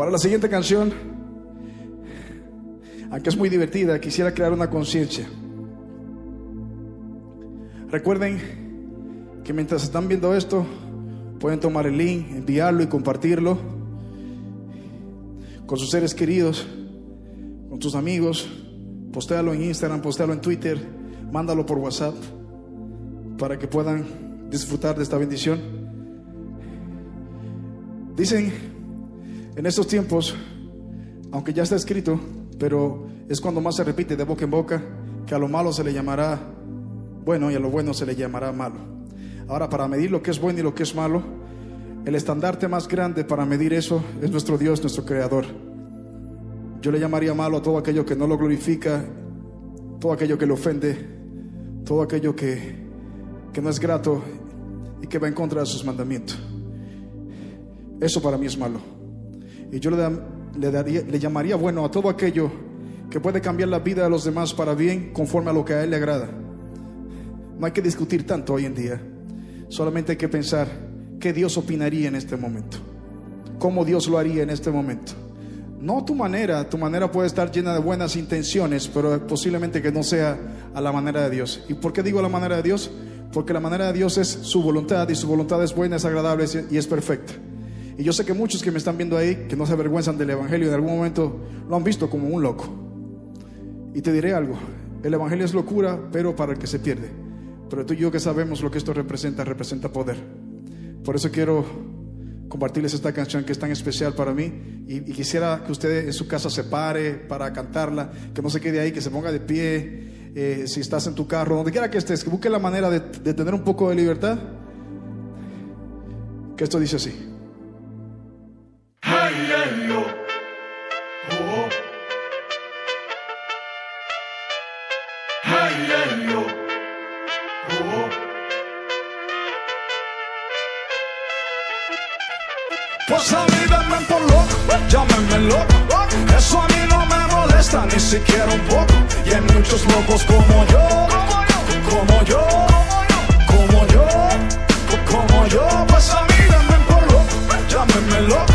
Para la siguiente canción, aunque es muy divertida, quisiera crear una conciencia. Recuerden que mientras están viendo esto, pueden tomar el link, enviarlo y compartirlo con sus seres queridos, con sus amigos. Postéalo en Instagram, postéalo en Twitter, mándalo por WhatsApp para que puedan disfrutar de esta bendición. Dicen en estos tiempos, aunque ya está escrito, pero es cuando más se repite de boca en boca, que a lo malo se le llamará bueno y a lo bueno se le llamará malo. Ahora, para medir lo que es bueno y lo que es malo, el estandarte más grande para medir eso es nuestro Dios, nuestro Creador. Yo le llamaría malo a todo aquello que no lo glorifica, todo aquello que le ofende, todo aquello que, que no es grato y que va en contra de sus mandamientos. Eso para mí es malo. Y yo le, le daría, le llamaría bueno a todo aquello que puede cambiar la vida de los demás para bien conforme a lo que a Él le agrada. No hay que discutir tanto hoy en día. Solamente hay que pensar qué Dios opinaría en este momento. Cómo Dios lo haría en este momento. No tu manera, tu manera puede estar llena de buenas intenciones, pero posiblemente que no sea a la manera de Dios. ¿Y por qué digo la manera de Dios? Porque la manera de Dios es su voluntad y su voluntad es buena, es agradable y es perfecta. Y yo sé que muchos que me están viendo ahí, que no se avergüenzan del Evangelio, en algún momento lo han visto como un loco. Y te diré algo, el Evangelio es locura, pero para el que se pierde. Pero tú y yo que sabemos lo que esto representa, representa poder. Por eso quiero compartirles esta canción que es tan especial para mí y, y quisiera que usted en su casa se pare para cantarla, que no se quede ahí, que se ponga de pie, eh, si estás en tu carro, donde quiera que estés, que busque la manera de, de tener un poco de libertad. Que esto dice así. Siquiera un poco. Y hay muchos locos como yo, como yo, como yo, como yo. Pues a mí denme por loco, llámenme loco.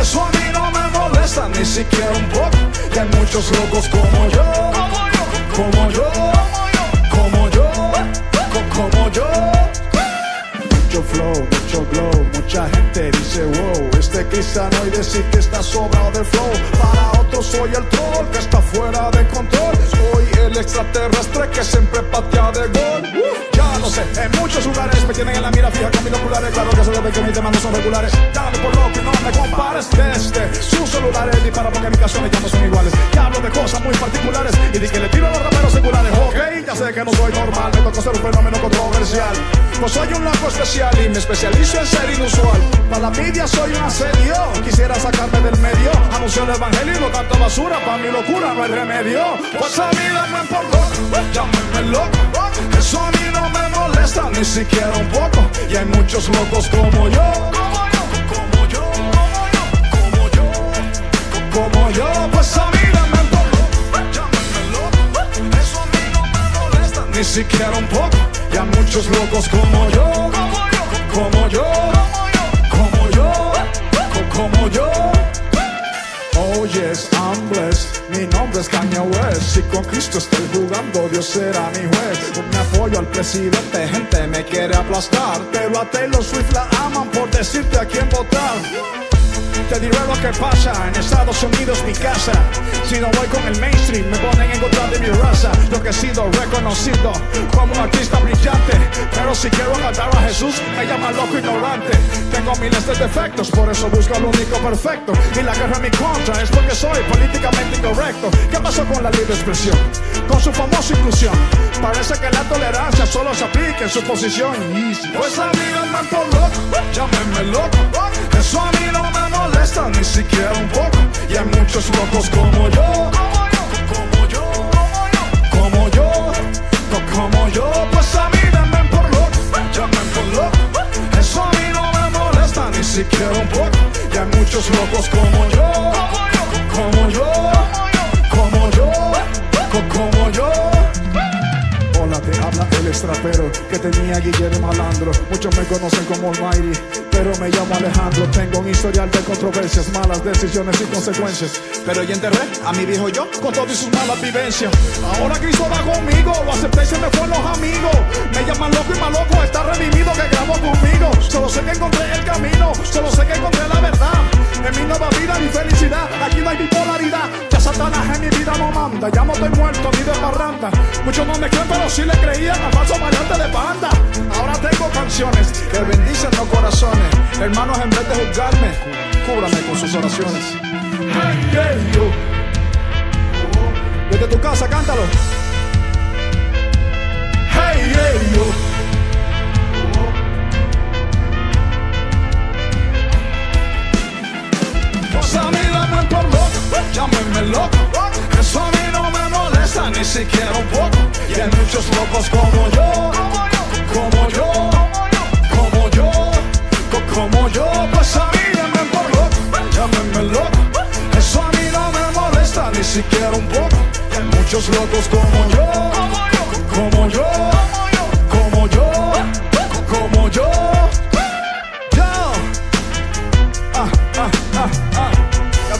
Eso a mí no me molesta ni siquiera un poco. Y hay muchos locos como yo, como yo, como yo, como yo. Mucho flow, mucho glow, mucha gente dice wow, este cristiano y decir que está sobrado de flow. Para otros soy el troll que está fuera de control. Soy el extraterrestre que siempre patea de gol. Ya lo sé, en muchos lugares me tienen en la mira fija con binoculares. Claro que se debe que mis demandas son regulares. Dame por loco y no me compares desde sus celulares. Ni para porque mis canciones ya no son iguales. Ya hablo de cosas muy particulares y di que le tiro a los raperos seculares. Ok, ya sé que no soy normal, me toca ser un fenómeno controversial. Pues soy un loco especial y me especializo en ser inusual. Para la media soy un asedio. Quisiera sacarme del medio. Anuncio el evangelio y no basura. Para mi locura no hay remedio. Pues a mí dame por loco, llámenme loco. Eso a mí no me molesta ni siquiera un poco. Y hay muchos locos como yo. Como yo, como yo, como yo, como yo. Pues a mí por loco, llámenme loco. Eso a mí no me molesta ni siquiera un poco. Y hay muchos locos como yo, como yo, como yo, como yo, como yo. Oh yes, I'm. Mi nombre es Kanye West. Si con Cristo estoy jugando, Dios será mi juez. Me apoyo al presidente, gente me quiere aplastar. Pero a Taylor Swift la aman por decirte a quién votar. Te diré lo que pasa en Estados Unidos, mi casa. Si no voy con el mainstream, me ponen en contra de mi raza. Yo que he sido reconocido como un artista brillante. Pero si quiero cantar a Jesús, me llaman loco ignorante. Tengo miles de defectos, por eso busco lo único perfecto. Y la guerra en mi contra es porque soy políticamente incorrecto. ¿Qué pasó con la libre expresión? Con su famosa inclusión. Parece que la tolerancia solo se aplica en su posición. Pues a mí no me por loco, llámenme loco. Eso a mí no me molesta ni siquiera un poco. Y hay muchos locos como yo. Como yo, como yo, como yo, co- como yo. Pues a mí denme por loco, llámenme por loco. Eso a mí no me molesta ni siquiera un poco. Y hay muchos locos como yo. Como yo, Extrapero que tenía Guillermo Malandro. Muchos me conocen como Almighty. pero me llamo Alejandro. Tengo un historial de controversias, malas decisiones y consecuencias. Pero ya enterré a mi viejo yo con todas sus malas vivencias. Ahora Cristo va conmigo, lo acepté y se me fueron los amigos. Me llaman loco y más loco, está redimido que grabó conmigo. Solo sé que encontré el camino, solo sé que encontré la verdad. En mi nueva vida, mi felicidad, aquí no hay bipolaridad. Ya Satanás en mi vida no manda, ya no estoy muerto ni de parranda. Muchos no me creen, pero sí le creían al falso variante de banda. Ahora tengo canciones que bendicen los corazones. Hermanos, en vez de juzgarme, cúbrame con sus oraciones. Hey. Desde tu casa, cántalo. Hey, hey. Pues a mí dame por loco, llámenme loco. Eso a mí no me molesta ni siquiera un poco. Y hay muchos locos como yo, como yo, como yo, co- como yo. Pues a mí llamen por loco, llámenme loco. Eso a mí no me molesta ni siquiera un poco. Y hay muchos locos como yo, como yo, como yo, como yo. Yo. Ah, ah, ah, ah.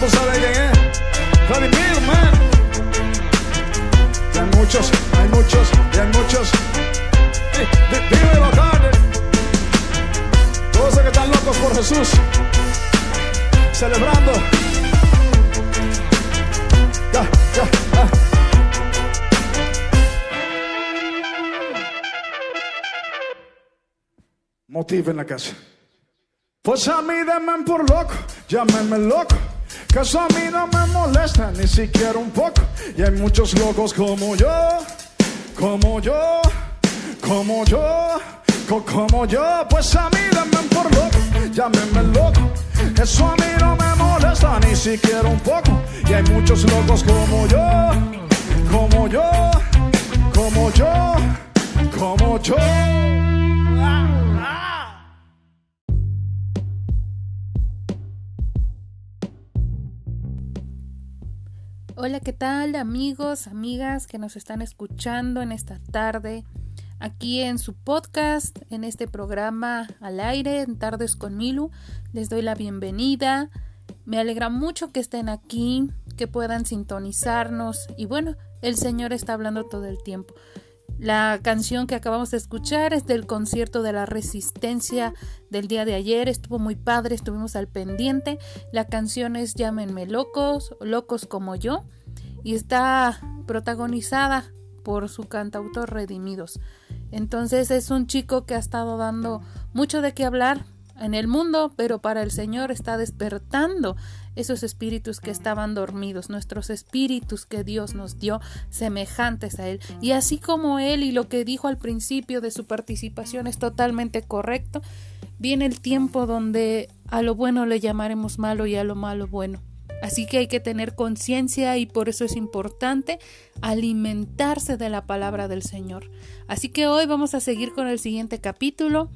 Ya tú sabes quién es. Vladimir, man. Hay muchos, hay muchos, y hay muchos. Dímelo, Carter. Todos esos que están locos por Jesús. Celebrando. Ya, ya, ah. Motiva en la casa. Pues a mí denme por loco, llámenme loco, que eso a mí no me molesta ni siquiera un poco. Y hay muchos locos como yo, como yo, como yo, co- como yo. Pues a mí denme por loco, llámenme loco, eso a mí no me molesta ni siquiera un poco. Y hay muchos locos como yo, como yo, como yo, como yo. Hola, ¿qué tal amigos, amigas que nos están escuchando en esta tarde? Aquí en su podcast, en este programa al aire, en Tardes con Milu, les doy la bienvenida. Me alegra mucho que estén aquí, que puedan sintonizarnos y bueno, el Señor está hablando todo el tiempo. La canción que acabamos de escuchar es del concierto de la resistencia del día de ayer. Estuvo muy padre, estuvimos al pendiente. La canción es Llámenme locos, locos como yo. Y está protagonizada por su cantautor Redimidos. Entonces es un chico que ha estado dando mucho de qué hablar en el mundo, pero para el Señor está despertando esos espíritus que estaban dormidos, nuestros espíritus que Dios nos dio semejantes a Él. Y así como Él y lo que dijo al principio de su participación es totalmente correcto, viene el tiempo donde a lo bueno le llamaremos malo y a lo malo bueno. Así que hay que tener conciencia y por eso es importante alimentarse de la palabra del Señor. Así que hoy vamos a seguir con el siguiente capítulo,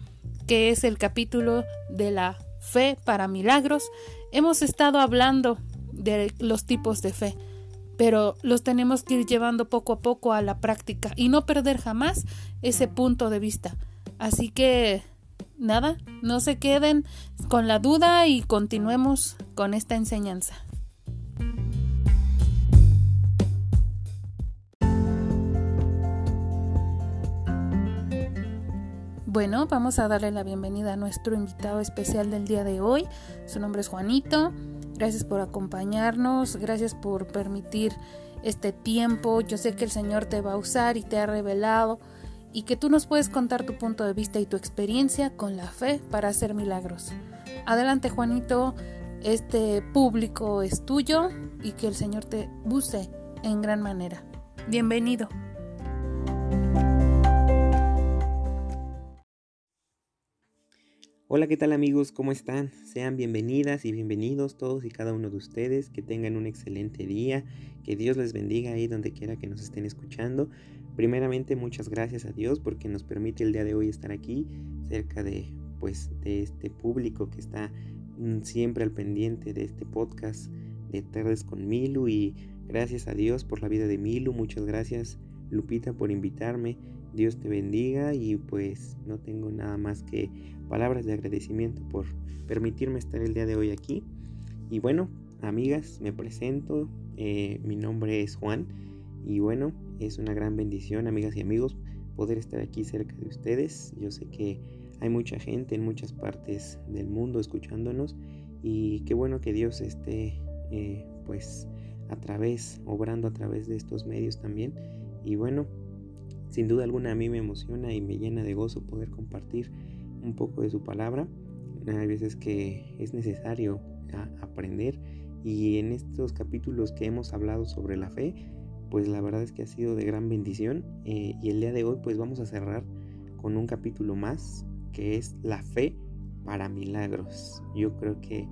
que es el capítulo de la fe para milagros. Hemos estado hablando de los tipos de fe, pero los tenemos que ir llevando poco a poco a la práctica y no perder jamás ese punto de vista. Así que nada, no se queden con la duda y continuemos con esta enseñanza. Bueno, vamos a darle la bienvenida a nuestro invitado especial del día de hoy. Su nombre es Juanito. Gracias por acompañarnos, gracias por permitir este tiempo. Yo sé que el Señor te va a usar y te ha revelado y que tú nos puedes contar tu punto de vista y tu experiencia con la fe para hacer milagros. Adelante Juanito, este público es tuyo y que el Señor te use en gran manera. Bienvenido. Hola, ¿qué tal amigos? ¿Cómo están? Sean bienvenidas y bienvenidos todos y cada uno de ustedes. Que tengan un excelente día. Que Dios les bendiga ahí donde quiera que nos estén escuchando. Primeramente, muchas gracias a Dios porque nos permite el día de hoy estar aquí cerca de pues de este público que está mm, siempre al pendiente de este podcast de Tardes con Milu y gracias a Dios por la vida de Milu. Muchas gracias Lupita por invitarme Dios te bendiga y pues no tengo nada más que palabras de agradecimiento por permitirme estar el día de hoy aquí. Y bueno, amigas, me presento. Eh, mi nombre es Juan y bueno, es una gran bendición, amigas y amigos, poder estar aquí cerca de ustedes. Yo sé que hay mucha gente en muchas partes del mundo escuchándonos y qué bueno que Dios esté eh, pues a través, obrando a través de estos medios también. Y bueno, sin duda alguna a mí me emociona y me llena de gozo poder compartir un poco de su palabra. Hay veces que es necesario aprender y en estos capítulos que hemos hablado sobre la fe, pues la verdad es que ha sido de gran bendición eh, y el día de hoy pues vamos a cerrar con un capítulo más que es la fe para milagros. Yo creo que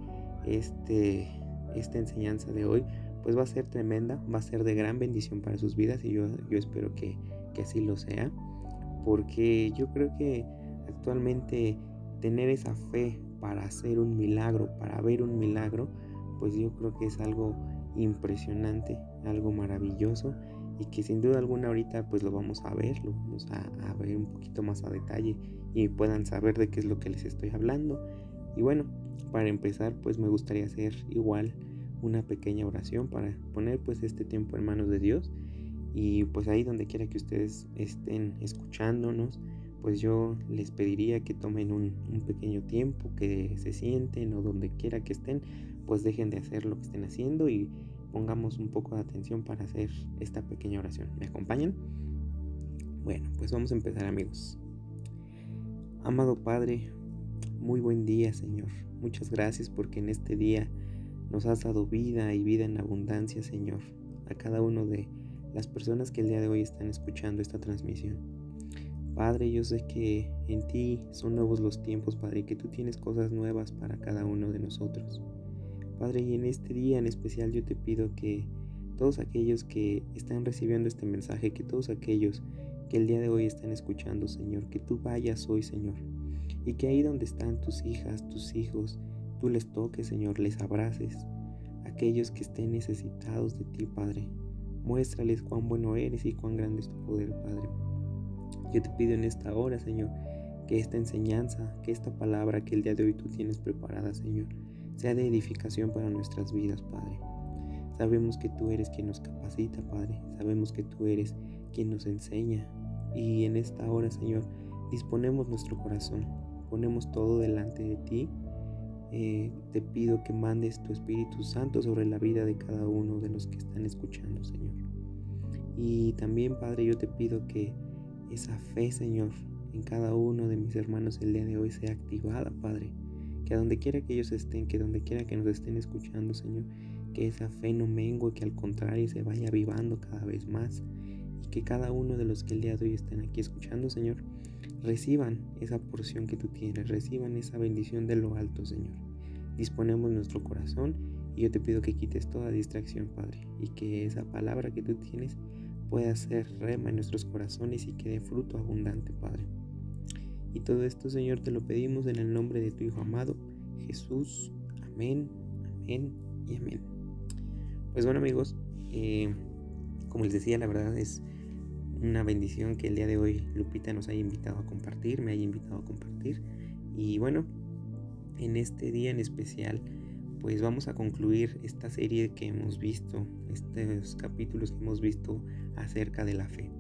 este, esta enseñanza de hoy pues va a ser tremenda, va a ser de gran bendición para sus vidas y yo, yo espero que, que así lo sea, porque yo creo que actualmente tener esa fe para hacer un milagro, para ver un milagro, pues yo creo que es algo impresionante, algo maravilloso y que sin duda alguna ahorita pues lo vamos a ver, lo vamos a, a, ver un poquito más a detalle y puedan saber de qué es lo que les estoy hablando. Y bueno, para empezar pues me gustaría hacer igual una pequeña oración para poner pues este tiempo en manos de Dios y pues ahí donde quiera que ustedes estén escuchándonos, pues yo les pediría que tomen un, un pequeño tiempo, que se sienten o donde quiera que estén, pues dejen de hacer lo que estén haciendo y pongamos un poco de atención para hacer esta pequeña oración. ¿Me acompañan? Bueno, pues vamos a empezar amigos. Amado Padre, muy buen día Señor. Muchas gracias porque en este día nos has dado vida y vida en abundancia Señor. A cada uno de las personas que el día de hoy están escuchando esta transmisión. Padre, yo sé que en ti son nuevos los tiempos, Padre, y que tú tienes cosas nuevas para cada uno de nosotros. Padre, y en este día en especial yo te pido que todos aquellos que están recibiendo este mensaje, que todos aquellos que el día de hoy están escuchando, Señor, que tú vayas hoy, Señor, y que ahí donde están tus hijas, tus hijos, tú les toques, Señor, les abraces. Aquellos que estén necesitados de ti, Padre, muéstrales cuán bueno eres y cuán grande es tu poder, Padre. Yo te pido en esta hora, Señor, que esta enseñanza, que esta palabra que el día de hoy tú tienes preparada, Señor, sea de edificación para nuestras vidas, Padre. Sabemos que tú eres quien nos capacita, Padre. Sabemos que tú eres quien nos enseña. Y en esta hora, Señor, disponemos nuestro corazón, ponemos todo delante de ti. Eh, te pido que mandes tu Espíritu Santo sobre la vida de cada uno de los que están escuchando, Señor. Y también, Padre, yo te pido que esa fe, Señor, en cada uno de mis hermanos el día de hoy sea activada, Padre que a donde quiera que ellos estén, que donde quiera que nos estén escuchando, Señor, que esa fe no mengue, que al contrario se vaya avivando cada vez más y que cada uno de los que el día de hoy estén aquí escuchando, Señor, reciban esa porción que tú tienes, reciban esa bendición de lo alto, Señor. Disponemos nuestro corazón y yo te pido que quites toda distracción, Padre, y que esa palabra que tú tienes pueda ser rema en nuestros corazones y que dé fruto abundante, Padre. Y todo esto, Señor, te lo pedimos en el nombre de tu Hijo amado, Jesús. Amén, amén y amén. Pues bueno, amigos, eh, como les decía, la verdad es una bendición que el día de hoy Lupita nos haya invitado a compartir, me haya invitado a compartir. Y bueno, en este día en especial, pues vamos a concluir esta serie que hemos visto, estos capítulos que hemos visto acerca de la fe.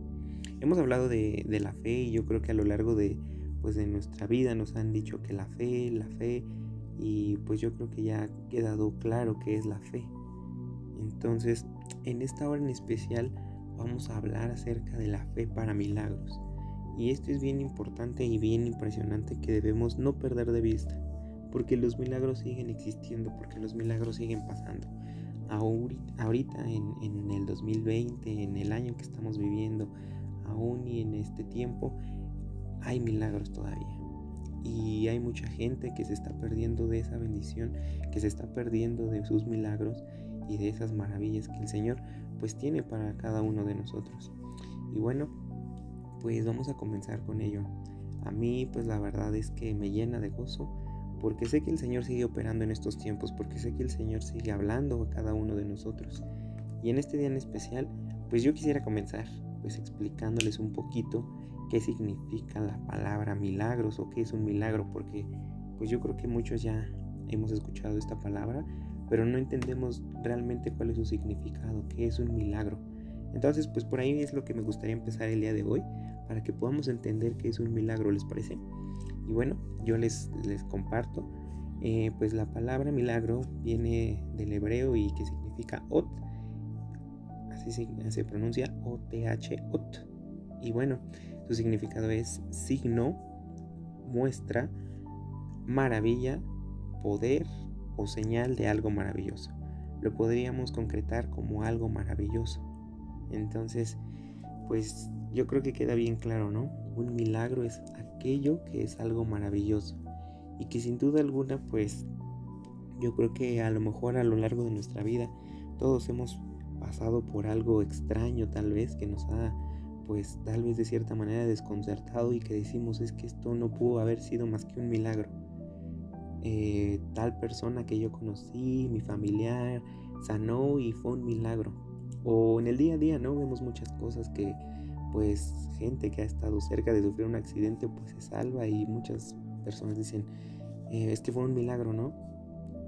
Hemos hablado de, de la fe y yo creo que a lo largo de, pues de nuestra vida nos han dicho que la fe, la fe, y pues yo creo que ya ha quedado claro que es la fe. Entonces, en esta hora en especial vamos a hablar acerca de la fe para milagros. Y esto es bien importante y bien impresionante que debemos no perder de vista, porque los milagros siguen existiendo, porque los milagros siguen pasando. Ahorita, en, en el 2020, en el año que estamos viviendo, aún y en este tiempo, hay milagros todavía. Y hay mucha gente que se está perdiendo de esa bendición, que se está perdiendo de sus milagros y de esas maravillas que el Señor pues tiene para cada uno de nosotros. Y bueno, pues vamos a comenzar con ello. A mí pues la verdad es que me llena de gozo porque sé que el Señor sigue operando en estos tiempos, porque sé que el Señor sigue hablando a cada uno de nosotros. Y en este día en especial, pues yo quisiera comenzar pues explicándoles un poquito qué significa la palabra milagros o qué es un milagro, porque pues yo creo que muchos ya hemos escuchado esta palabra, pero no entendemos realmente cuál es su significado, qué es un milagro. Entonces, pues por ahí es lo que me gustaría empezar el día de hoy, para que podamos entender qué es un milagro, ¿les parece? Y bueno, yo les, les comparto, eh, pues la palabra milagro viene del hebreo y que significa ot, así se, se pronuncia O-T-H, ot. Y bueno, su significado es signo, muestra, maravilla, poder o señal de algo maravilloso. Lo podríamos concretar como algo maravilloso. Entonces, pues yo creo que queda bien claro, ¿no? Un milagro es aquello que es algo maravilloso y que sin duda alguna, pues yo creo que a lo mejor a lo largo de nuestra vida todos hemos pasado por algo extraño tal vez que nos ha pues tal vez de cierta manera desconcertado y que decimos es que esto no pudo haber sido más que un milagro. Eh, tal persona que yo conocí, mi familiar, sanó y fue un milagro. O en el día a día, ¿no? Vemos muchas cosas que pues gente que ha estado cerca de sufrir un accidente pues se salva y muchas personas dicen eh, es que fue un milagro, ¿no?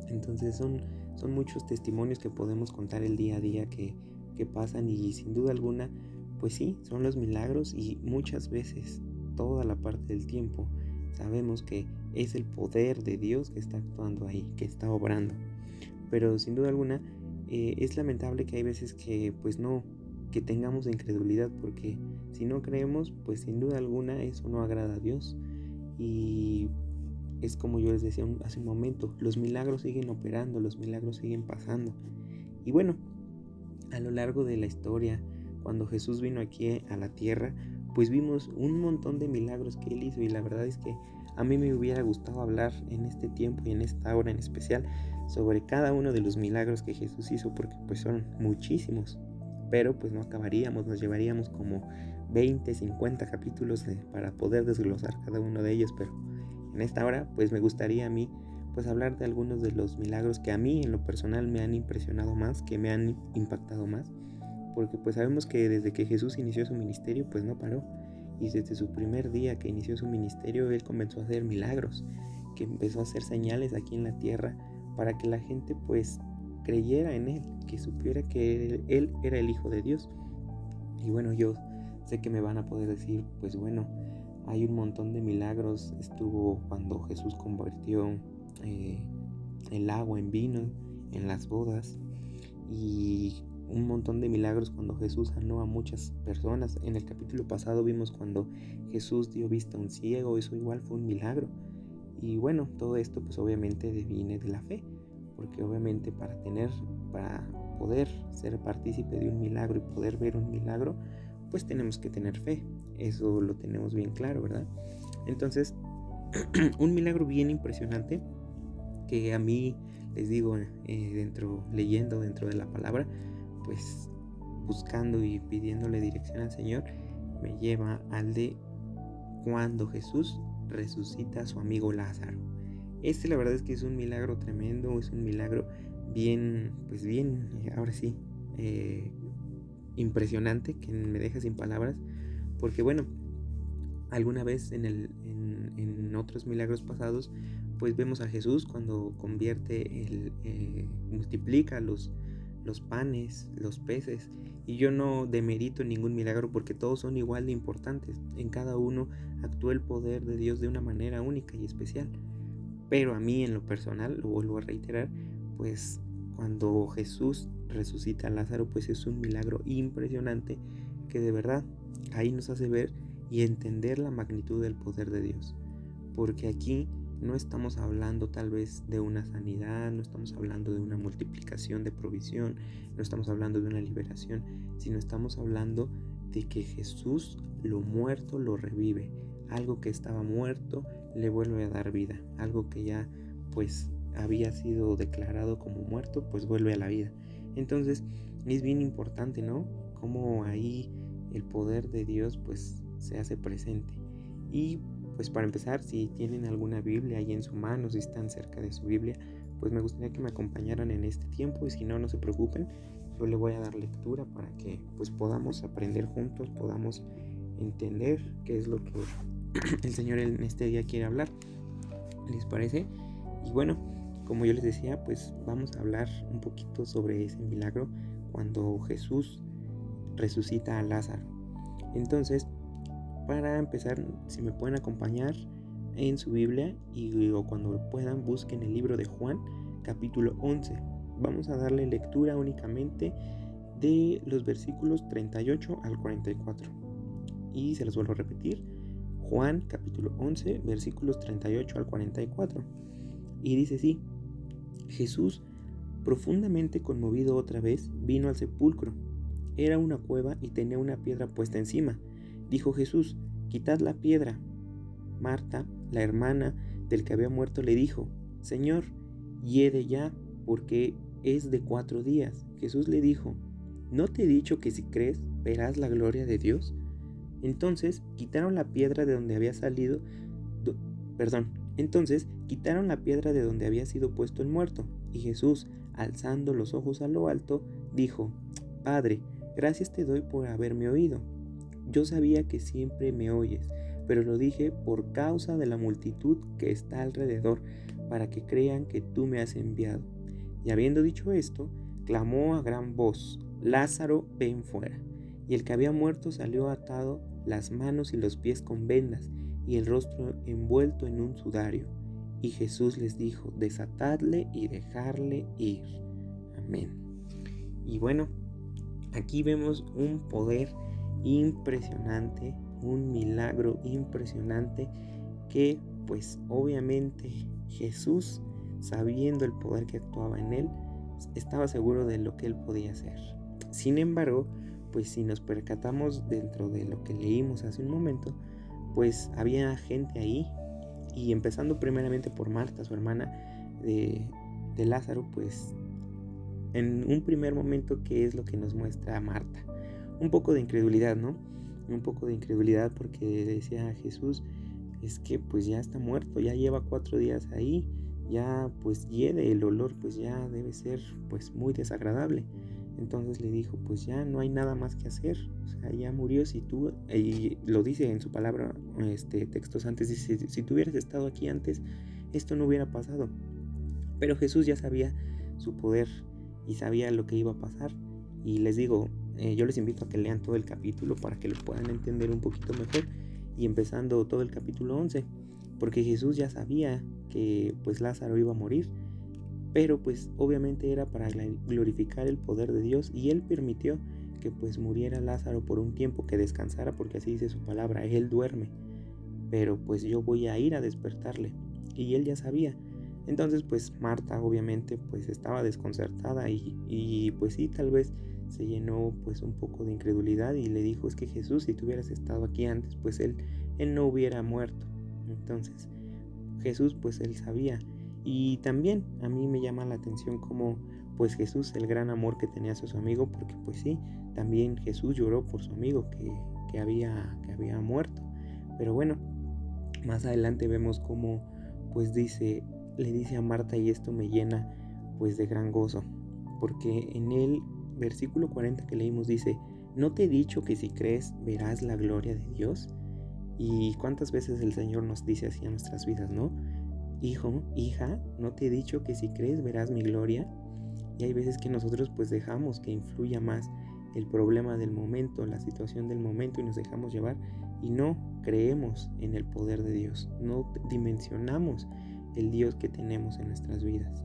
Entonces son, son muchos testimonios que podemos contar el día a día que, que pasan y sin duda alguna pues sí, son los milagros y muchas veces, toda la parte del tiempo, sabemos que es el poder de Dios que está actuando ahí, que está obrando. Pero sin duda alguna, eh, es lamentable que hay veces que pues no, que tengamos incredulidad, porque si no creemos, pues sin duda alguna eso no agrada a Dios. Y es como yo les decía hace un momento, los milagros siguen operando, los milagros siguen pasando. Y bueno, a lo largo de la historia, cuando Jesús vino aquí a la tierra, pues vimos un montón de milagros que él hizo y la verdad es que a mí me hubiera gustado hablar en este tiempo y en esta hora en especial sobre cada uno de los milagros que Jesús hizo porque pues son muchísimos. Pero pues no acabaríamos, nos llevaríamos como 20, 50 capítulos para poder desglosar cada uno de ellos, pero en esta hora pues me gustaría a mí pues hablar de algunos de los milagros que a mí en lo personal me han impresionado más, que me han impactado más porque pues sabemos que desde que Jesús inició su ministerio pues no paró y desde su primer día que inició su ministerio él comenzó a hacer milagros, que empezó a hacer señales aquí en la tierra para que la gente pues creyera en él, que supiera que él, era el Hijo de Dios. Y bueno, yo sé que me van a poder decir, pues bueno, hay un montón de milagros. Estuvo cuando Jesús convirtió eh, el agua en vino en las bodas. Y un montón de milagros cuando Jesús sanó a muchas personas. En el capítulo pasado vimos cuando Jesús dio vista a un ciego, eso igual fue un milagro. Y bueno, todo esto pues obviamente viene de la fe, porque obviamente para tener, para poder ser partícipe de un milagro y poder ver un milagro, pues tenemos que tener fe. Eso lo tenemos bien claro, ¿verdad? Entonces, un milagro bien impresionante que a mí les digo eh, dentro leyendo dentro de la palabra pues buscando y pidiéndole dirección al Señor, me lleva al de cuando Jesús resucita a su amigo Lázaro. Este la verdad es que es un milagro tremendo, es un milagro bien, pues bien, ahora sí, eh, impresionante, que me deja sin palabras, porque bueno, alguna vez en, el, en, otros milagros pasados, pues vemos a Jesús cuando convierte, el, eh, multiplica los, los panes, los peces, y yo no demerito ningún milagro porque todos son igual de importantes. En cada uno actúa el poder de Dios de una manera única y especial. Pero a mí en lo personal, lo vuelvo a reiterar, pues cuando Jesús resucita a Lázaro, pues es un milagro impresionante que de verdad ahí nos hace ver y entender la magnitud del poder de Dios. Porque aquí no estamos hablando tal vez de una sanidad, no estamos hablando de una multiplicación de provisión, no estamos hablando de una liberación, sino estamos hablando de que Jesús lo muerto lo revive, algo que estaba muerto le vuelve a dar vida, algo que ya pues había sido declarado como muerto pues vuelve a la vida. Entonces es bien importante, ¿no? Como ahí el poder de Dios pues se hace presente. Y pues para empezar, si tienen alguna Biblia ahí en su mano, si están cerca de su Biblia, pues me gustaría que me acompañaran en este tiempo y si no, no se preocupen, yo le voy a dar lectura para que pues podamos aprender juntos, podamos entender qué es lo que el Señor en este día quiere hablar. ¿Les parece? Y bueno, como yo les decía, pues vamos a hablar un poquito sobre ese milagro cuando Jesús resucita a Lázaro. Entonces, para empezar, si me pueden acompañar en su Biblia y o cuando puedan busquen el libro de Juan, capítulo 11. Vamos a darle lectura únicamente de los versículos 38 al 44. Y se los vuelvo a repetir. Juan capítulo 11 versículos 38 al 44. Y dice así, Jesús, profundamente conmovido otra vez, vino al sepulcro. Era una cueva y tenía una piedra puesta encima. Dijo Jesús, quitad la piedra. Marta, la hermana del que había muerto, le dijo, Señor, hiede ya, porque es de cuatro días. Jesús le dijo, ¿no te he dicho que si crees verás la gloria de Dios? Entonces quitaron la piedra de donde había salido, perdón, entonces quitaron la piedra de donde había sido puesto el muerto, y Jesús, alzando los ojos a lo alto, dijo, Padre, gracias te doy por haberme oído. Yo sabía que siempre me oyes, pero lo dije por causa de la multitud que está alrededor, para que crean que tú me has enviado. Y habiendo dicho esto, clamó a gran voz, Lázaro, ven fuera. Y el que había muerto salió atado las manos y los pies con vendas y el rostro envuelto en un sudario. Y Jesús les dijo, desatadle y dejarle ir. Amén. Y bueno, aquí vemos un poder impresionante, un milagro impresionante que pues obviamente Jesús, sabiendo el poder que actuaba en él, estaba seguro de lo que él podía hacer. Sin embargo, pues si nos percatamos dentro de lo que leímos hace un momento, pues había gente ahí y empezando primeramente por Marta, su hermana de, Lázaro, pues en un primer momento, ¿qué es lo que nos muestra Marta? Un poco de incredulidad, ¿no? Un poco de incredulidad porque decía Jesús, es que pues ya está muerto, ya lleva cuatro días ahí, ya pues hiede el olor, pues ya debe ser pues muy desagradable. Entonces le dijo, pues ya no hay nada más que hacer, o sea, ya murió si tú, y lo dice en su palabra, este, textos antes, dice, si tú hubieras estado aquí antes, esto no hubiera pasado. Pero Jesús ya sabía su poder y sabía lo que iba a pasar. Y les digo, eh, yo les invito a que lean todo el capítulo para que lo puedan entender un poquito mejor. Y empezando todo el capítulo 11, porque Jesús ya sabía que pues Lázaro iba a morir pero pues obviamente era para glorificar el poder de Dios y él permitió que pues muriera Lázaro por un tiempo, que descansara porque así dice su palabra, él duerme, pero pues yo voy a ir a despertarle y él ya sabía. Entonces pues Marta obviamente pues estaba desconcertada y, y pues sí tal vez se llenó pues un poco de incredulidad y le dijo es que Jesús si tú hubieras estado aquí antes pues él, él no hubiera muerto. Entonces Jesús pues él sabía y también a mí me llama la atención como pues Jesús, el gran amor que tenía hacia su amigo, porque pues sí, también Jesús lloró por su amigo que, había, que había muerto. Pero bueno, más adelante vemos como pues dice, le dice a Marta y esto me llena pues de gran gozo, porque en el versículo 40 que leímos dice, ¿no te he dicho que si crees verás la gloria de Dios? Y cuántas veces el Señor nos dice así a nuestras vidas, ¿no? hijo, hija, ¿no te he dicho que si crees verás mi gloria? Y hay veces que nosotros pues dejamos que influya más el problema del momento, la situación del momento y nos dejamos llevar y no creemos en el poder de Dios, no dimensionamos el Dios que tenemos en nuestras vidas.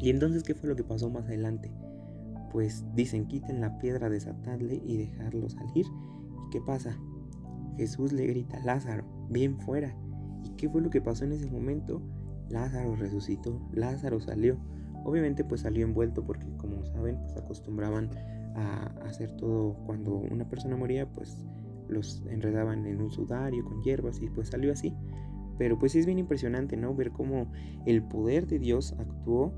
Y entonces, ¿qué fue lo que pasó más adelante? Pues dicen, quiten la piedra, desatarle y dejarlo salir. ¿Y qué pasa? Jesús le grita, Lázaro, bien fuera. ¿Y qué fue lo que pasó en ese momento? Lázaro resucitó, Lázaro salió. Obviamente pues salió envuelto porque como saben pues acostumbraban a hacer todo cuando una persona moría pues los enredaban en un sudario con hierbas y pues salió así. Pero pues es bien impresionante, ¿no? Ver cómo el poder de Dios actuó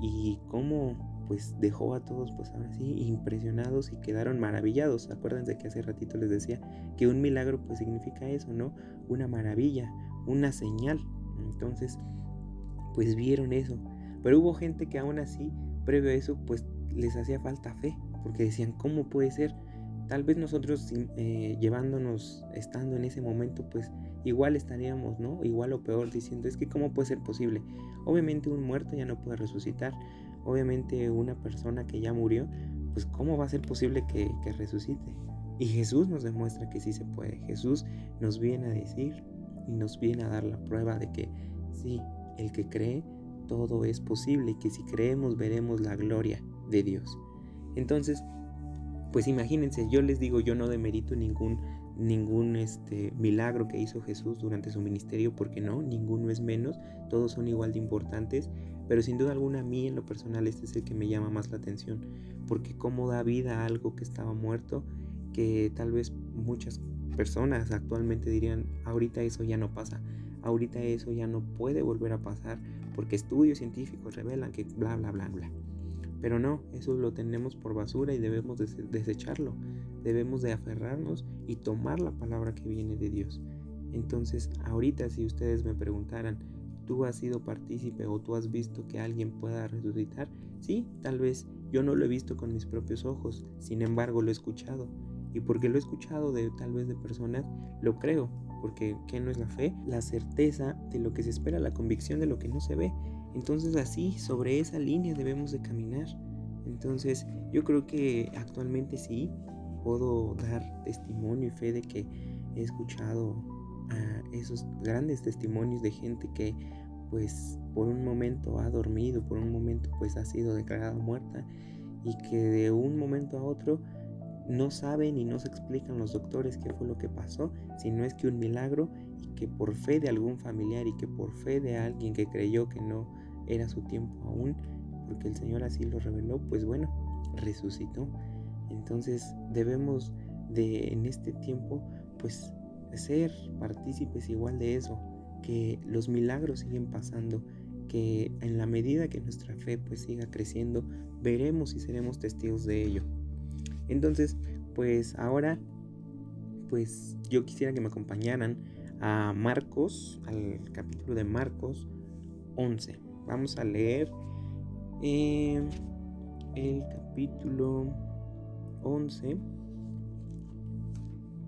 y cómo pues dejó a todos pues ahora sí impresionados y quedaron maravillados. Acuérdense que hace ratito les decía que un milagro pues significa eso, ¿no? Una maravilla, una señal. Entonces, pues vieron eso. Pero hubo gente que aún así, previo a eso, pues les hacía falta fe, porque decían, ¿cómo puede ser? tal vez nosotros eh, llevándonos, estando en ese momento, pues igual estaríamos, ¿no? Igual o peor diciendo, es que cómo puede ser posible. Obviamente un muerto ya no puede resucitar. Obviamente una persona que ya murió, pues cómo va a ser posible que, que resucite. Y Jesús nos demuestra que sí se puede. Jesús nos viene a decir y nos viene a dar la prueba de que sí, el que cree, todo es posible y que si creemos veremos la gloria de Dios. Entonces, pues imagínense, yo les digo, yo no demerito ningún ningún este milagro que hizo Jesús durante su ministerio, porque no, ninguno es menos, todos son igual de importantes, pero sin duda alguna a mí en lo personal este es el que me llama más la atención, porque cómo da vida a algo que estaba muerto, que tal vez muchas personas actualmente dirían, ahorita eso ya no pasa, ahorita eso ya no puede volver a pasar, porque estudios científicos revelan que bla, bla, bla, bla. Pero no, eso lo tenemos por basura y debemos desecharlo. Debemos de aferrarnos y tomar la palabra que viene de Dios. Entonces, ahorita si ustedes me preguntaran, ¿tú has sido partícipe o tú has visto que alguien pueda resucitar? Sí, tal vez yo no lo he visto con mis propios ojos, sin embargo lo he escuchado. Y porque lo he escuchado de tal vez de personas, lo creo, porque ¿qué no es la fe? La certeza de lo que se espera, la convicción de lo que no se ve. Entonces así, sobre esa línea debemos de caminar. Entonces yo creo que actualmente sí puedo dar testimonio y fe de que he escuchado a esos grandes testimonios de gente que pues por un momento ha dormido, por un momento pues ha sido declarada muerta y que de un momento a otro no saben y no se explican los doctores qué fue lo que pasó, si no es que un milagro y que por fe de algún familiar y que por fe de alguien que creyó que no era su tiempo aún, porque el Señor así lo reveló, pues bueno, resucitó. Entonces debemos de en este tiempo pues ser partícipes igual de eso, que los milagros siguen pasando, que en la medida que nuestra fe pues siga creciendo, veremos y seremos testigos de ello. Entonces, pues ahora pues yo quisiera que me acompañaran a Marcos, al capítulo de Marcos 11. Vamos a leer eh, el capítulo 11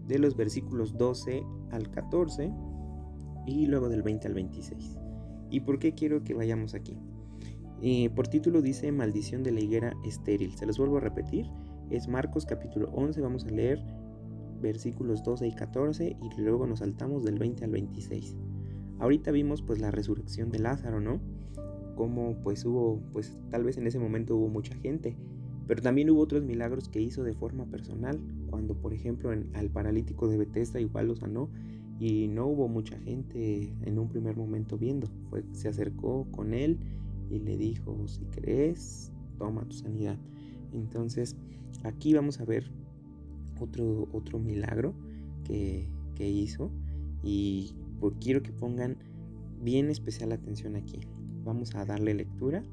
de los versículos 12 al 14 y luego del 20 al 26. ¿Y por qué quiero que vayamos aquí? Eh, por título dice Maldición de la higuera estéril. Se los vuelvo a repetir. Es Marcos capítulo 11. Vamos a leer versículos 12 y 14 y luego nos saltamos del 20 al 26. Ahorita vimos pues la resurrección de Lázaro, ¿no? Como pues hubo, pues tal vez en ese momento hubo mucha gente, pero también hubo otros milagros que hizo de forma personal, cuando por ejemplo en, al paralítico de Bethesda igual lo sanó y no hubo mucha gente en un primer momento viendo, se acercó con él y le dijo, si crees, toma tu sanidad. Entonces aquí vamos a ver otro, otro milagro que, que hizo y pues, quiero que pongan bien especial atención aquí. Vamos a darle lectura.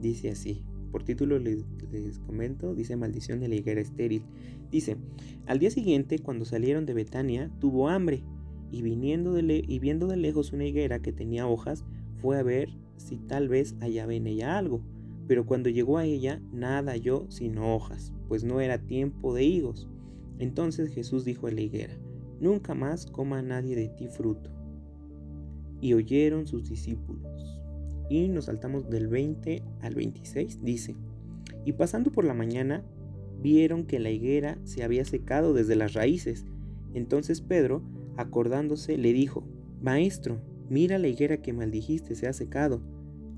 Dice así, por título les, comento, dice Maldición de la higuera estéril. Dice, al día siguiente, cuando salieron de Betania, tuvo hambre, y, viniendo de y viendo de lejos una higuera que tenía hojas, fue a ver si tal vez hallaba en ella algo. Pero cuando llegó a ella, nada halló sino hojas, pues no era tiempo de higos. Entonces Jesús dijo a la higuera, Nunca más coma nadie de ti fruto. Y oyeron sus discípulos. Y nos saltamos del 20 al 26. Dice, y pasando por la mañana, vieron que la higuera se había secado desde las raíces. Entonces Pedro, acordándose, le dijo, Maestro, mira la higuera que maldijiste se ha secado.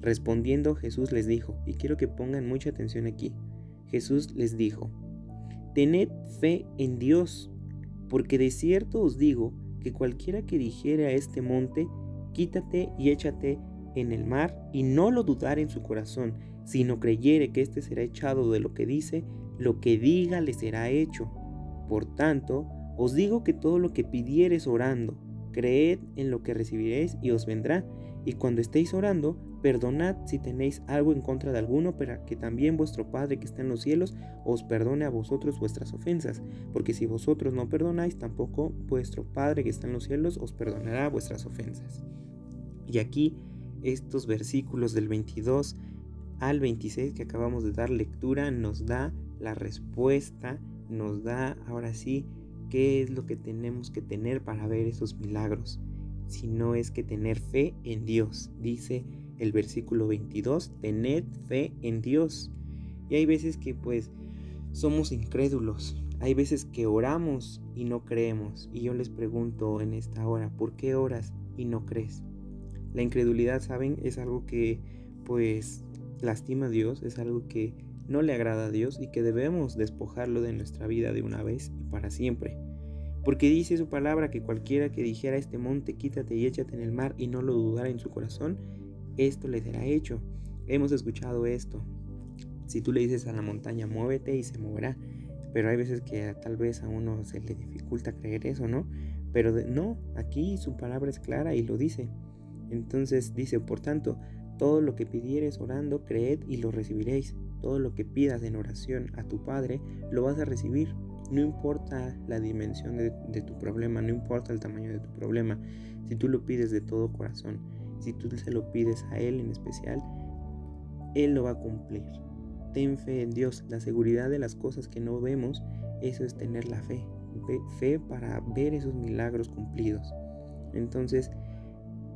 Respondiendo Jesús les dijo, y quiero que pongan mucha atención aquí, Jesús les dijo, Tened fe en Dios, porque de cierto os digo que cualquiera que dijere a este monte, quítate y échate en el mar y no lo dudar en su corazón, sino creyere que éste será echado de lo que dice, lo que diga le será hecho. Por tanto, os digo que todo lo que pidiereis orando, creed en lo que recibiréis y os vendrá. Y cuando estéis orando, perdonad si tenéis algo en contra de alguno, para que también vuestro Padre que está en los cielos os perdone a vosotros vuestras ofensas. Porque si vosotros no perdonáis, tampoco vuestro Padre que está en los cielos os perdonará vuestras ofensas. Y aquí estos versículos del 22 al 26 que acabamos de dar lectura nos da la respuesta nos da ahora sí qué es lo que tenemos que tener para ver esos milagros, si no es que tener fe en Dios. Dice el versículo 22, tened fe en Dios. Y hay veces que pues somos incrédulos, hay veces que oramos y no creemos. Y yo les pregunto en esta hora, ¿por qué oras y no crees? La incredulidad, ¿saben? Es algo que pues lastima a Dios, es algo que no le agrada a Dios y que debemos despojarlo de nuestra vida de una vez y para siempre. Porque dice su palabra que cualquiera que dijera a este monte, quítate y échate en el mar y no lo dudara en su corazón, esto le será hecho. Hemos escuchado esto. Si tú le dices a la montaña, muévete y se moverá. Pero hay veces que tal vez a uno se le dificulta creer eso, ¿no? Pero no, aquí su palabra es clara y lo dice. Entonces dice, por tanto, todo lo que pidieres orando, creed y lo recibiréis. Todo lo que pidas en oración a tu Padre, lo vas a recibir. No importa la dimensión de, tu problema, no importa el tamaño de tu problema. Si tú lo pides de todo corazón, si tú se lo pides a Él en especial, Él lo va a cumplir. Ten fe en Dios. La seguridad de las cosas que no vemos, eso es tener la fe. Fe para ver esos milagros cumplidos. Entonces,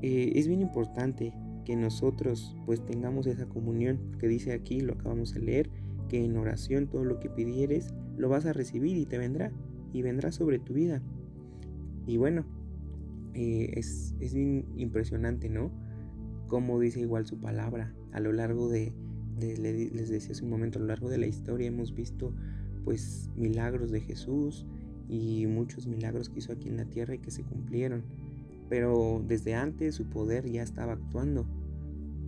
eh, es bien importante que nosotros pues tengamos esa comunión, porque dice aquí, lo acabamos de leer, que en oración todo lo que pidieres lo vas a recibir y te vendrá, y vendrá sobre tu vida. Y bueno, eh, es, es, bien impresionante, ¿no? Como dice igual su palabra, a lo largo de, de, les decía hace un momento, a lo largo de la historia hemos visto pues milagros de Jesús y muchos milagros que hizo aquí en la tierra y que se cumplieron pero desde antes su poder ya estaba actuando,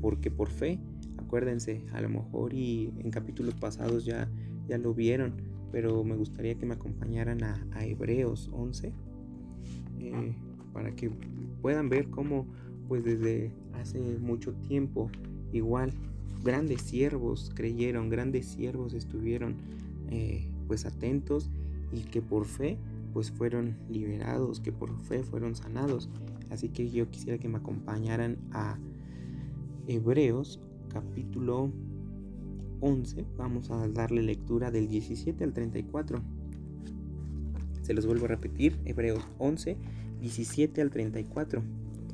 porque por fe, acuérdense, a lo mejor y en capítulos pasados ya, ya lo vieron, pero me gustaría que me acompañaran a, Hebreos 11, eh, para que puedan ver cómo pues desde hace mucho tiempo igual grandes siervos creyeron, grandes siervos estuvieron eh, pues atentos y que por fe pues fueron liberados, que por fe fueron sanados. Así que yo quisiera que me acompañaran a Hebreos capítulo 11. Vamos a darle lectura del 17 al 34. Se los vuelvo a repetir, Hebreos 11, 17 al 34.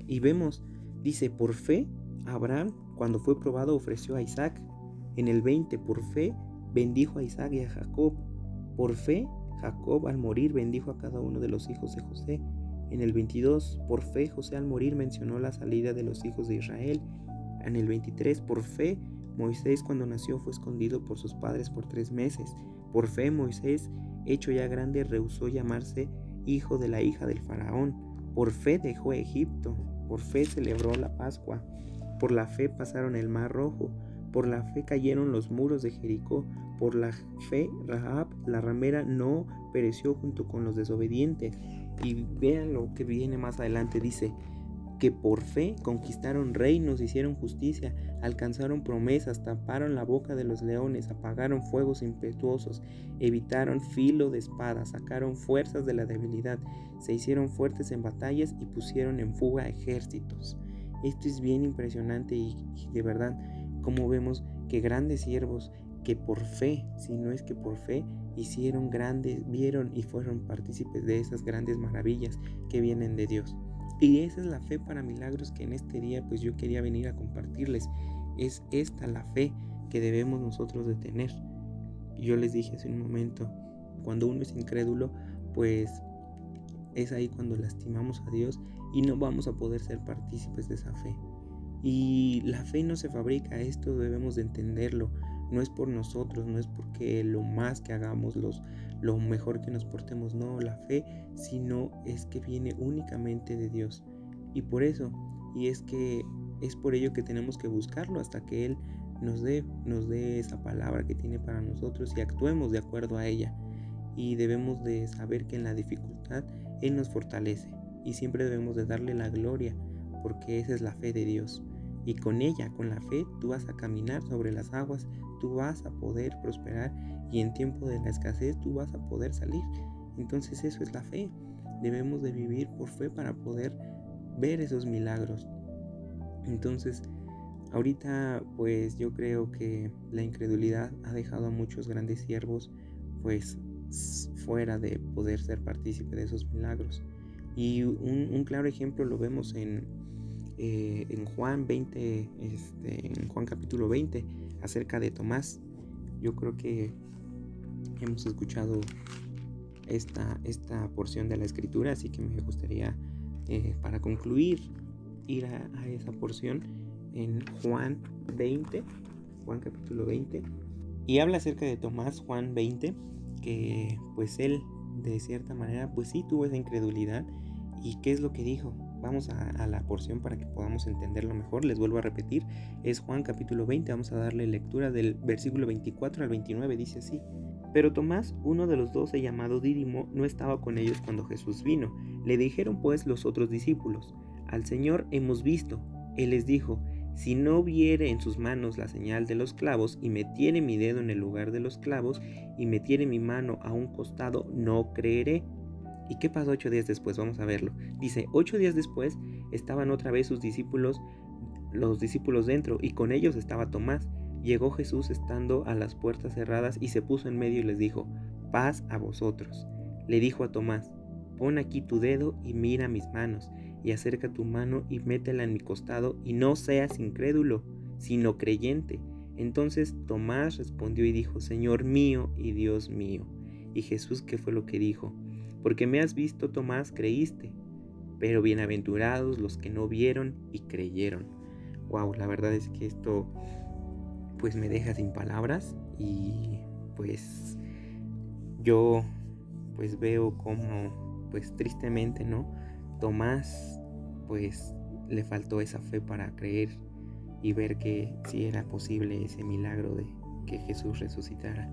Y vemos, dice, por fe, Abraham, cuando fue probado, ofreció a Isaac. En el 20, por fe, bendijo a Isaac y a Jacob. Por fe, Jacob al morir bendijo a cada uno de los hijos de José. En el 22, por fe, José al morir mencionó la salida de los hijos de Israel. En el 23, por fe, Moisés cuando nació fue escondido por sus padres por tres meses. Por fe, Moisés, hecho ya grande, rehusó llamarse hijo de la hija del faraón. Por fe dejó Egipto. Por fe celebró la Pascua. Por la fe pasaron el mar rojo. Por la fe cayeron los muros de Jericó. Por la fe Rahab, la ramera, no pereció junto con los desobedientes. Y vean lo que viene más adelante. Dice que por fe conquistaron reinos, hicieron justicia, alcanzaron promesas, taparon la boca de los leones, apagaron fuegos impetuosos, evitaron filo de espada, sacaron fuerzas de la debilidad, se hicieron fuertes en batallas y pusieron en fuga ejércitos. Esto es bien impresionante y, y de verdad como vemos que grandes siervos que por fe, si no es que por fe, hicieron grandes, vieron y fueron partícipes de esas grandes maravillas que vienen de Dios. Y esa es la fe para milagros que en este día pues yo quería venir a compartirles. Es esta la fe que debemos nosotros de tener. Yo les dije hace un momento, cuando uno es incrédulo, pues es ahí cuando lastimamos a Dios y no vamos a poder ser partícipes de esa fe. Y la fe no se fabrica, esto debemos de entenderlo. No es por nosotros, no es porque lo más que hagamos, los, lo mejor que nos portemos, no, la fe, sino es que viene únicamente de Dios. Y por eso, y es que es por ello que tenemos que buscarlo hasta que Él nos dé, nos dé esa palabra que tiene para nosotros y actuemos de acuerdo a ella. Y debemos de saber que en la dificultad Él nos fortalece y siempre debemos de darle la gloria porque esa es la fe de Dios. Y con ella, con la fe, tú vas a caminar sobre las aguas, tú vas a poder prosperar y en tiempo de la escasez tú vas a poder salir. Entonces eso es la fe. Debemos de vivir por fe para poder ver esos milagros. Entonces, ahorita pues yo creo que la incredulidad ha dejado a muchos grandes siervos pues fuera de poder ser partícipe de esos milagros. Y un, claro ejemplo lo vemos en, eh, en Juan 20, este, en Juan capítulo 20, acerca de Tomás. Yo creo que hemos escuchado esta, esta porción de la escritura, así que me gustaría, eh, para concluir, ir a, a, esa porción en Juan 20, Juan capítulo 20, y habla acerca de Tomás, Juan 20, que pues él de cierta manera pues sí tuvo esa incredulidad y qué es lo que dijo. Vamos a, la porción para que podamos entenderlo mejor. Les vuelvo a repetir, es Juan capítulo 20, vamos a darle lectura del versículo 24 al 29, dice así. Pero Tomás, uno de los doce llamado Dídimo, no estaba con ellos cuando Jesús vino. Le dijeron pues los otros discípulos, al Señor hemos visto. Él les dijo, si no viere en sus manos la señal de los clavos y metiere mi dedo en el lugar de los clavos y metiere mi mano a un costado, no creeré. ¿Y qué pasó ocho días después? Vamos a verlo. Dice, ocho días después estaban otra vez sus discípulos, los discípulos dentro, y con ellos estaba Tomás. Llegó Jesús estando a las puertas cerradas y se puso en medio y les dijo, paz a vosotros. Le dijo a Tomás, pon aquí tu dedo y mira mis manos y acerca tu mano y métela en mi costado, y no seas incrédulo, sino creyente. Entonces Tomás respondió y dijo, Señor mío y Dios mío. Y Jesús, ¿qué fue lo que dijo? Porque me has visto, Tomás, creíste. Pero bienaventurados los que no vieron y creyeron. Wow, la verdad es que esto pues me deja sin palabras y pues yo pues veo como pues tristemente, ¿no? Tomás pues le faltó esa fe para creer y ver que sí era posible ese milagro de que Jesús resucitara.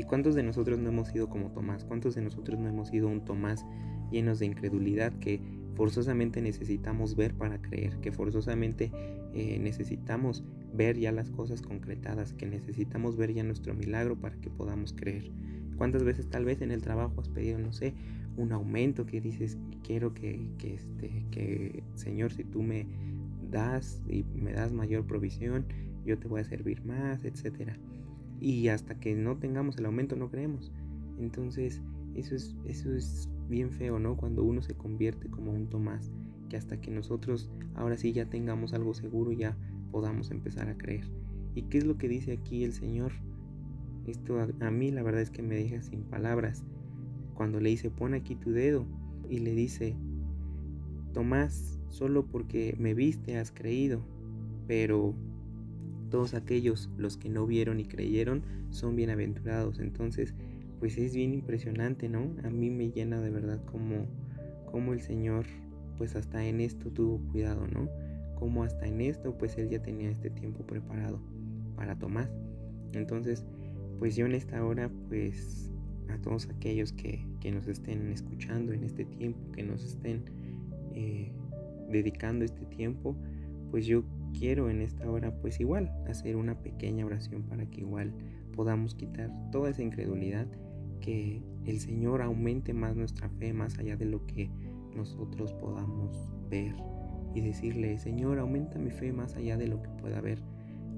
¿Y cuántos de nosotros no hemos sido como Tomás? ¿Cuántos de nosotros no hemos sido un Tomás llenos de incredulidad que forzosamente necesitamos ver para creer, que forzosamente eh, necesitamos ver ya las cosas concretadas, que necesitamos ver ya nuestro milagro para que podamos creer? ¿Cuántas veces tal vez en el trabajo has pedido, no sé, un aumento que dices, quiero que, que, este, que Señor, si tú me das y me das mayor provisión, yo te voy a servir más, etcétera. Y hasta que no tengamos el aumento no creemos. Entonces, eso es, eso es bien feo, ¿no? Cuando uno se convierte como un Tomás, que hasta que nosotros ahora sí ya tengamos algo seguro, ya podamos empezar a creer. ¿Y qué es lo que dice aquí el Señor? Esto a, a mí la verdad es que me deja sin palabras cuando le dice pon aquí tu dedo y le dice, Tomás, solo porque me viste has creído, pero todos aquellos los que no vieron y creyeron son bienaventurados. Entonces, pues es bien impresionante, ¿no? A mí me llena de verdad como, como el Señor, pues hasta en esto tuvo cuidado, ¿no? Como hasta en esto, pues Él ya tenía este tiempo preparado para Tomás. Entonces, pues yo en esta hora, pues a todos aquellos que, nos estén escuchando en este tiempo, que nos estén eh, dedicando este tiempo, pues yo quiero en esta hora pues igual hacer una pequeña oración para que igual podamos quitar toda esa incredulidad, que el Señor aumente más nuestra fe más allá de lo que nosotros podamos ver y decirle, Señor, aumenta mi fe más allá de lo que pueda ver.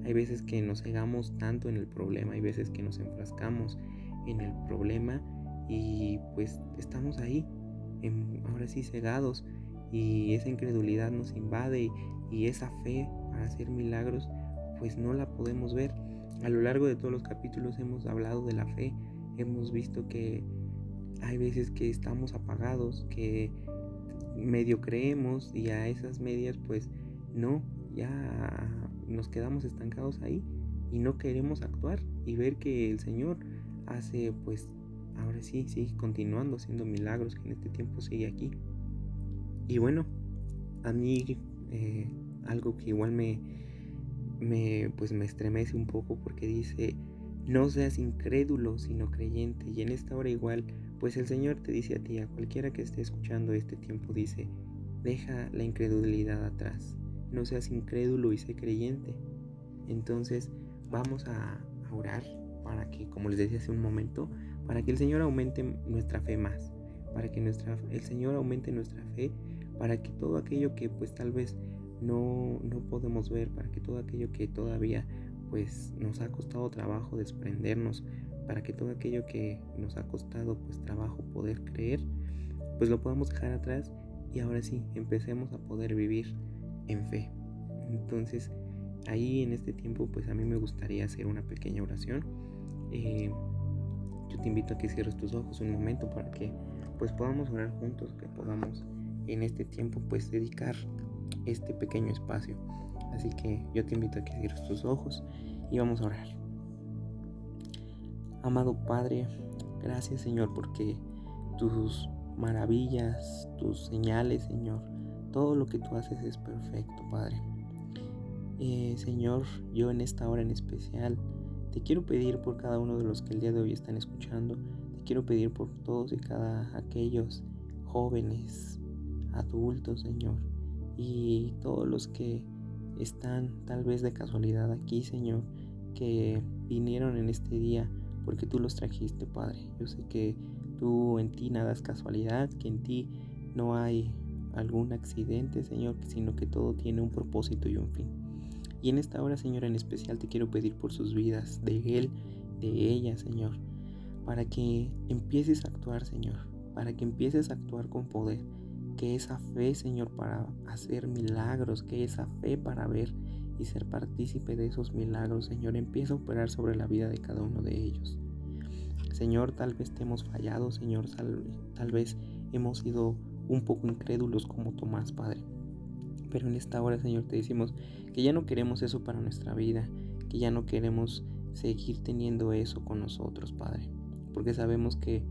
Hay veces que nos cegamos tanto en el problema, hay veces que nos enfrascamos en el problema y pues estamos ahí, ahora sí cegados y esa incredulidad nos invade y, esa fe para hacer milagros pues no la podemos ver. A lo largo de todos los capítulos hemos hablado de la fe, hemos visto que hay veces que estamos apagados, que medio creemos y a esas medias pues no, ya nos quedamos estancados ahí y no queremos actuar y ver que el Señor hace pues ahora sí sigue continuando haciendo milagros que en este tiempo sigue aquí y bueno a mí eh, algo que igual me me pues me estremece un poco porque dice no seas incrédulo sino creyente y en esta hora igual pues el Señor te dice a ti a cualquiera que esté escuchando este tiempo dice deja la incredulidad atrás no seas incrédulo y sé creyente entonces vamos a orar para que, como les decía hace un momento, para que el Señor aumente nuestra fe más, para que nuestra, el Señor aumente nuestra fe, para que todo aquello que pues tal vez no, no podemos ver, para que todo aquello que todavía pues nos ha costado trabajo desprendernos para que todo aquello que nos ha costado pues trabajo poder creer, pues lo podamos dejar atrás y ahora sí empecemos a poder vivir en fe. Entonces ahí en este tiempo pues a mí me gustaría hacer una pequeña oración. Eh, yo te invito a que cierres tus ojos un momento para que pues podamos orar juntos, que podamos en este tiempo pues dedicar este pequeño espacio. Así que yo te invito a que cierres tus ojos y vamos a orar. Amado Padre, gracias Señor porque tus maravillas, tus señales Señor, todo lo que tú haces es perfecto Padre. Eh, Señor, yo en esta hora en especial te quiero pedir por cada uno de los que el día de hoy están escuchando, te quiero pedir por todos y cada aquellos jóvenes, adultos Señor, y todos los que están tal vez de casualidad aquí Señor, que vinieron en este día porque tú los trajiste, Padre. Yo sé que tú en ti nada es casualidad, que en ti no hay algún accidente, Señor, sino que todo tiene un propósito y un fin. Y en esta hora, Señor, en especial te quiero pedir por sus vidas, de él, de ella, Señor, para que empieces a actuar, Señor, para que empieces a actuar con poder, que esa fe, Señor, para hacer milagros, que esa fe para ver y ser partícipe de esos milagros, Señor, empieza a operar sobre la vida de cada uno de ellos. Señor, tal vez te hemos fallado, Señor, tal, vez hemos sido un poco incrédulos como Tomás, Padre. Pero en esta hora, Señor, te decimos que ya no queremos eso para nuestra vida, que ya no queremos seguir teniendo eso con nosotros, Padre. Porque sabemos que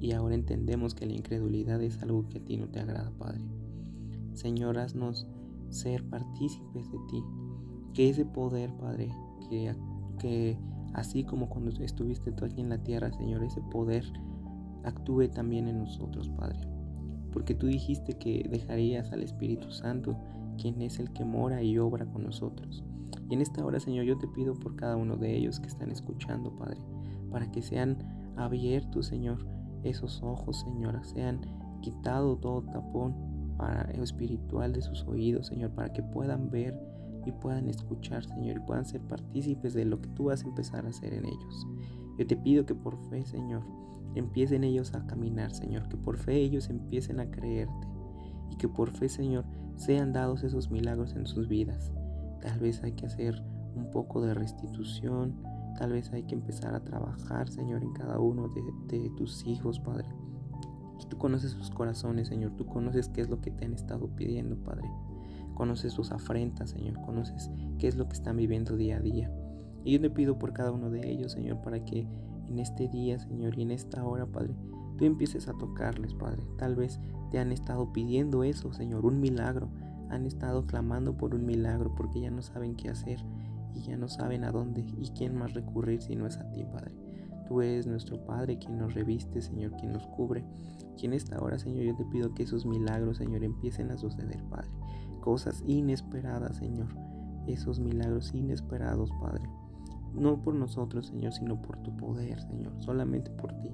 y ahora entendemos que la incredulidad es algo que a ti no te agrada, Padre. Señor, haznos ser partícipes de ti, que ese poder, Padre, que, que así como cuando estuviste tú aquí en la tierra, Señor, ese poder actúe también en nosotros, Padre. Porque tú dijiste que dejarías al Espíritu Santo, quien es el que mora y obra con nosotros. Y en esta hora, Señor, yo te pido por cada uno de ellos que están escuchando, Padre, para que sean abiertos, Señor, esos ojos, Señor, sean quitado todo tapón para, espiritual de sus oídos, Señor, para que puedan ver y puedan escuchar, Señor, y puedan ser partícipes de lo que tú vas a empezar a hacer en ellos. Yo te pido que por fe, Señor, empiecen ellos a caminar, Señor, que por fe ellos empiecen a creerte y que por fe, Señor, sean dados esos milagros en sus vidas. Tal vez hay que hacer un poco de restitución, tal vez hay que empezar a trabajar, Señor, en cada uno de, tus hijos, Padre. Tú conoces sus corazones, Señor, tú conoces qué es lo que te han estado pidiendo, Padre. Conoces sus afrentas, Señor. Conoces qué es lo que están viviendo día a día. Y yo te pido por cada uno de ellos, Señor, para que en este día, Señor, y en esta hora, Padre, tú empieces a tocarles, Padre. Tal vez te han estado pidiendo eso, Señor, un milagro. Han estado clamando por un milagro porque ya no saben qué hacer y ya no saben a dónde y quién más recurrir si no es a ti, Padre. Tú eres nuestro Padre, quien nos reviste, Señor, quien nos cubre. Y en esta hora, Señor, yo te pido que esos milagros, Señor, empiecen a suceder, Padre cosas inesperadas, Señor. Esos milagros inesperados, Padre. No por nosotros, Señor, sino por tu poder, Señor. Solamente por ti.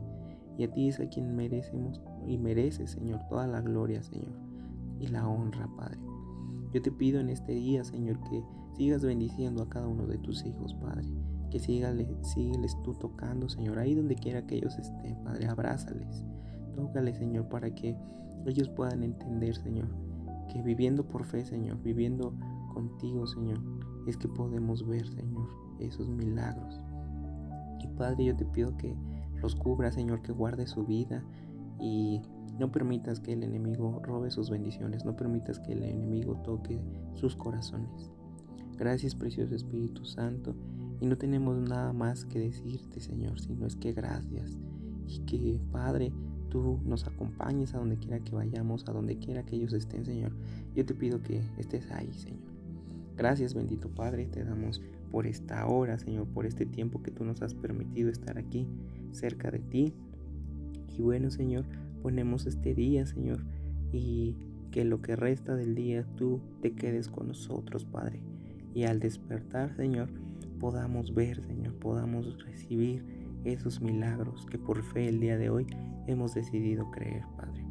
Y a ti es a quien merecemos y mereces, Señor, toda la gloria, Señor. Y la honra, Padre. Yo te pido en este día, Señor, que sigas bendiciendo a cada uno de tus hijos, Padre. Que sígales, sígueles tú tocando, Señor, ahí donde quiera que ellos estén, Padre. Abrázales. Tócales, Señor, para que ellos puedan entender, Señor, que viviendo por fe, Señor, viviendo contigo, Señor, es que podemos ver, Señor, esos milagros. Y Padre, yo te pido que los cubra, Señor, que guarde su vida y no permitas que el enemigo robe sus bendiciones, no permitas que el enemigo toque sus corazones. Gracias, precioso Espíritu Santo. Y no tenemos nada más que decirte, Señor, sino es que gracias. Y que, Padre, tú nos acompañes a donde quiera que vayamos, a donde quiera que ellos estén, Señor. Yo te pido que estés ahí, Señor. Gracias, bendito Padre, te damos por esta hora, Señor, por este tiempo que tú nos has permitido estar aquí, cerca de ti. Y bueno, Señor, ponemos este día, Señor, y que lo que resta del día tú te quedes con nosotros, Padre. Y al despertar, Señor, podamos ver, Señor, podamos recibir esos milagros que por fe el día de hoy hemos decidido creer, Padre.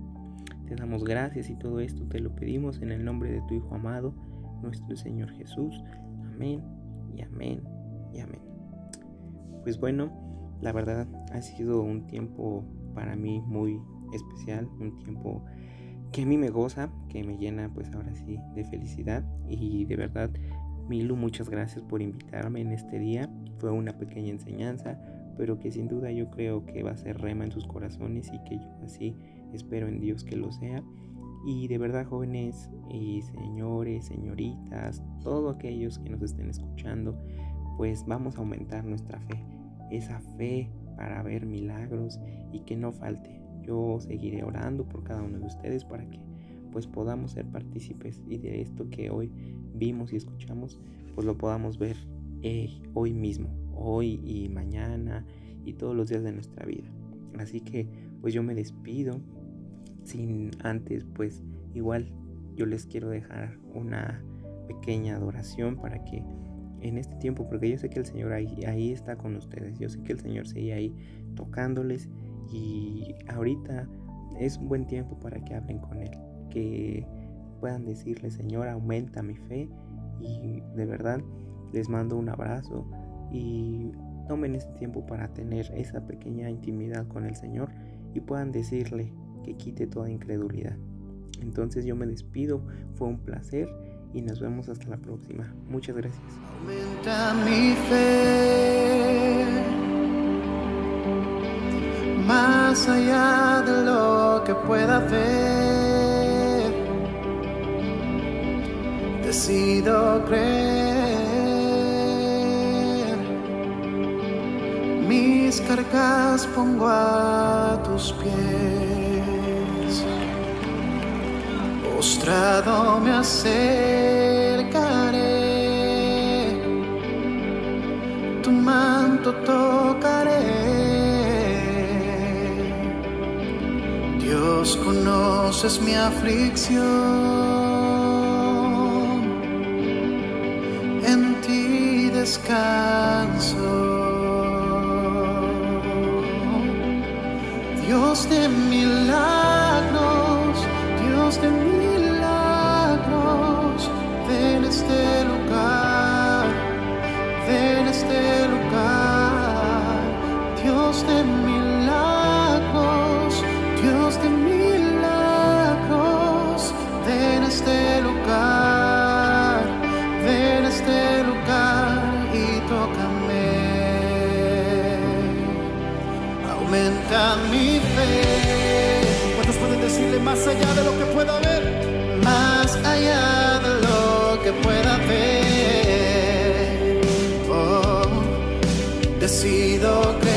Te damos gracias y todo esto te lo pedimos en el nombre de tu Hijo amado, nuestro Señor Jesús. Amén y amén y amén. Pues bueno, La verdad ha sido un tiempo para mí muy especial, un tiempo que a mí me goza, que me llena pues ahora sí de felicidad y de verdad Milu muchas gracias por invitarme en este día, fue una pequeña enseñanza, pero que sin duda yo creo que va a ser rema en sus corazones y que yo así espero en Dios que lo sea. Y de verdad jóvenes y señores, señoritas, todos aquellos que nos estén escuchando, pues vamos a aumentar nuestra fe, esa fe para ver milagros y que no falte. Yo seguiré orando por cada uno de ustedes para que pues podamos ser partícipes y de esto que hoy vimos y escuchamos, pues lo podamos ver eh, hoy mismo, hoy y mañana y todos los días de nuestra vida. Así que pues yo me despido sin antes pues igual yo les quiero dejar una pequeña adoración para que en este tiempo, porque yo sé que el Señor ahí, ahí está con ustedes, yo sé que el Señor sigue ahí tocándoles y ahorita es un buen tiempo para que hablen con Él, que puedan decirle, Señor, aumenta mi fe y de verdad les mando un abrazo y tomen este tiempo para tener esa pequeña intimidad con el Señor y puedan decirle que quite toda incredulidad. Entonces yo me despido, fue un placer y nos vemos hasta la próxima. Muchas gracias. Aumenta mi fe, más allá de lo que pueda ver, decido creer. Mis cargas pongo a tus pies, postrado me acercaré. tu manto tocaré. Dios, conoces mi aflicción, en ti descanso. Dios de milagros, Dios de milagros, ven este más allá de lo que pueda ver? más allá de lo que pueda ver. Oh, decido creer.